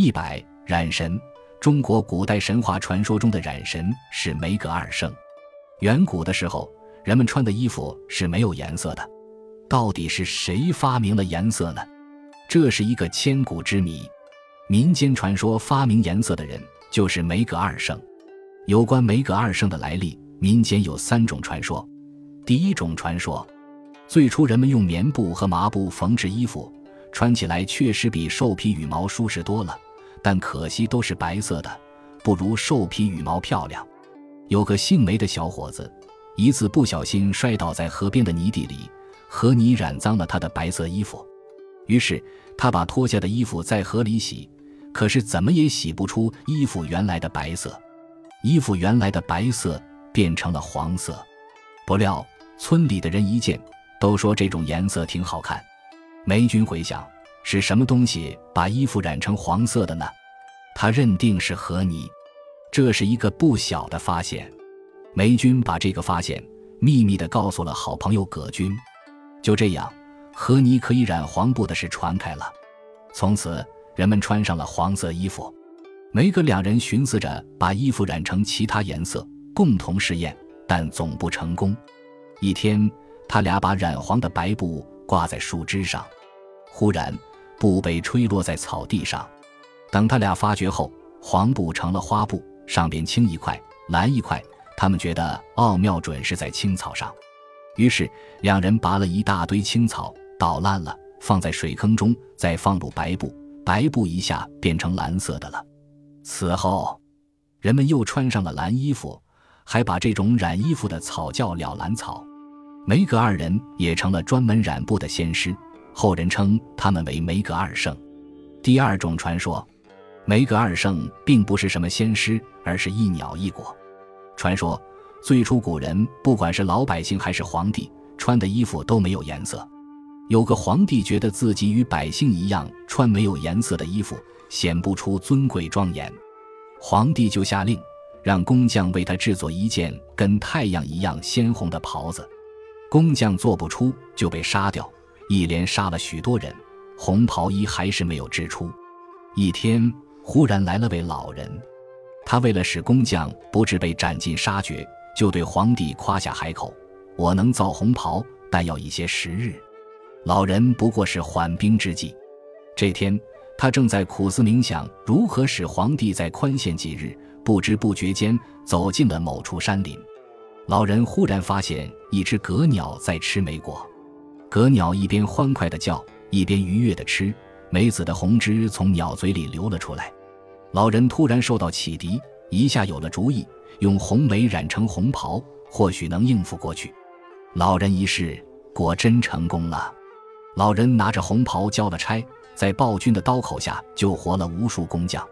一百染神，中国古代神话传说中的染神是梅格二圣。远古的时候，人们穿的衣服是没有颜色的，到底是谁发明了颜色呢？这是一个千古之谜。民间传说发明颜色的人就是梅格二圣。有关梅格二圣的来历，民间有三种传说。第一种传说，最初人们用棉布和麻布缝制衣服，穿起来确实比兽皮羽毛舒适多了，但可惜都是白色的，不如兽皮羽毛漂亮。有个姓梅的小伙子，一次不小心摔倒在河边的泥地里，河泥染脏了他的白色衣服，于是他把脱下的衣服在河里洗。可是怎么也洗不出衣服原来的白色，衣服原来的白色变成了黄色。不料村里的人一见，都说这种颜色挺好看。霉菌回想，是什么东西把衣服染成黄色的呢？他认定是河泥，这是一个不小的发现。霉菌把这个发现秘密地告诉了好朋友葛军。就这样，河泥可以染黄布的事传开了。从此。人们穿上了黄色衣服，梅格两人寻思着把衣服染成其他颜色，共同试验，但总不成功。一天，他俩把染黄的白布挂在树枝上，忽然布被吹落在草地上。等他俩发觉后，黄布成了花布，上边青一块，蓝一块。他们觉得奥妙准是在青草上，于是两人拔了一大堆青草，捣烂了，放在水坑中，再放入白布。白布一下变成蓝色的了。此后，人们又穿上了蓝衣服，还把这种染衣服的草叫了蓝草。梅格二人也成了专门染布的仙师，后人称他们为梅格二圣。第二种传说，梅格二圣并不是什么仙师，而是一鸟一果。传说最初古人不管是老百姓还是皇帝，穿的衣服都没有颜色。有个皇帝觉得自己与百姓一样穿没有颜色的衣服，显不出尊贵庄严。皇帝就下令，让工匠为他制作一件跟太阳一样鲜红的袍子。工匠做不出，就被杀掉。一连杀了许多人，红袍衣还是没有织出。一天，忽然来了位老人，他为了使工匠不致被斩尽杀绝，就对皇帝夸下海口：“我能造红袍，但要一些时日。”老人不过是缓兵之计。这天，他正在苦思冥想如何使皇帝再宽限几日，不知不觉间走进了某处山林。老人忽然发现一只蛤鸟在吃梅果，蛤鸟一边欢快地叫，一边愉悦地吃，梅子的红汁从鸟嘴里流了出来。老人突然受到启迪，一下有了主意，用红梅染成红袍，或许能应付过去。老人一试，果真成功了。老人拿着红袍交了差，在暴君的刀口下救活了无数工匠，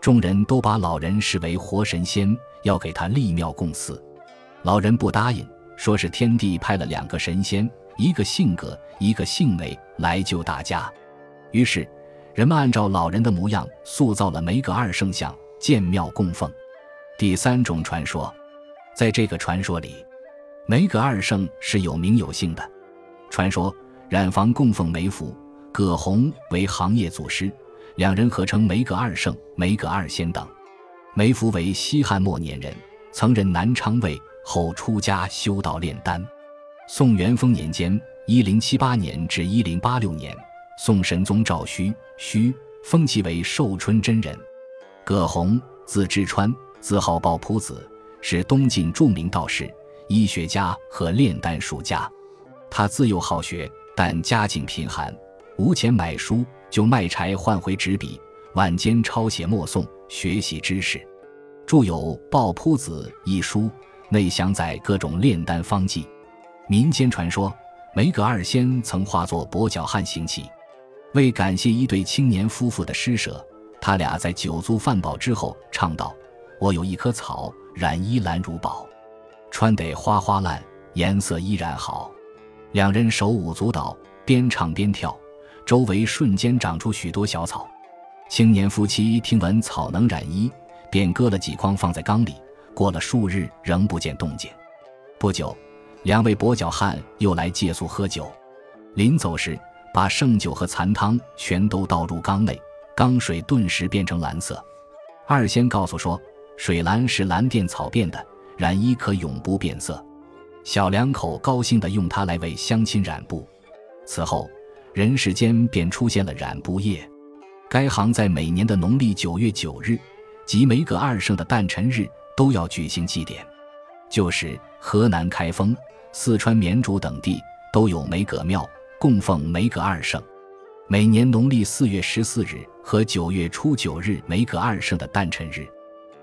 众人都把老人视为活神仙，要给他立庙供祀。老人不答应，说是天帝派了两个神仙，一个姓葛，一个姓梅，来救大家。于是，人们按照老人的模样塑造了梅格二圣像，建庙供奉。第三种传说，在这个传说里，梅格二圣是有名有姓的。传说。染坊供奉梅福、葛洪为行业祖师，两人合称梅葛二圣、梅葛二仙等。梅福为西汉末年人，曾任南昌尉，后出家修道炼丹。宋元丰年间（一零七八年至一零八六年），宋神宗赵顼顼封其为寿春真人。葛洪字之川，字号抱朴子，是东晋著名道士、医学家和炼丹术家。他自幼好学。但家境贫寒，无钱买书，就卖柴换回纸笔，晚间抄写默诵，学习知识。著有《抱朴子》一书，内详载各种炼丹方剂。民间传说，梅格二仙曾化作跛脚汉行乞，为感谢一对青年夫妇的施舍，他俩在酒足饭饱之后唱道：“我有一棵草，染衣蓝如宝，穿得花花烂，颜色依然好。”两人手舞足蹈，边唱边跳，周围瞬间长出许多小草。青年夫妻听闻草能染衣，便割了几筐放在缸里。过了数日，仍不见动静。不久，两位跛脚汉又来借宿喝酒。临走时，把剩酒和残汤全都倒入缸内，缸水顿时变成蓝色。二仙告诉说，水蓝是蓝靛草变的，染衣可永不变色。小两口高兴地用它来为乡亲染布。此后，人世间便出现了染布业。该行在每年的农历九月九日，即梅葛二圣的诞辰日，都要举行祭典。就是，河南开封、四川绵竹等地都有梅葛庙，供奉梅葛二圣。每年农历四月十四日和九月初九日，梅葛二圣的诞辰日，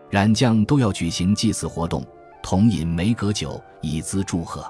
染匠都要举行祭祀活动，同饮梅葛酒以资祝贺。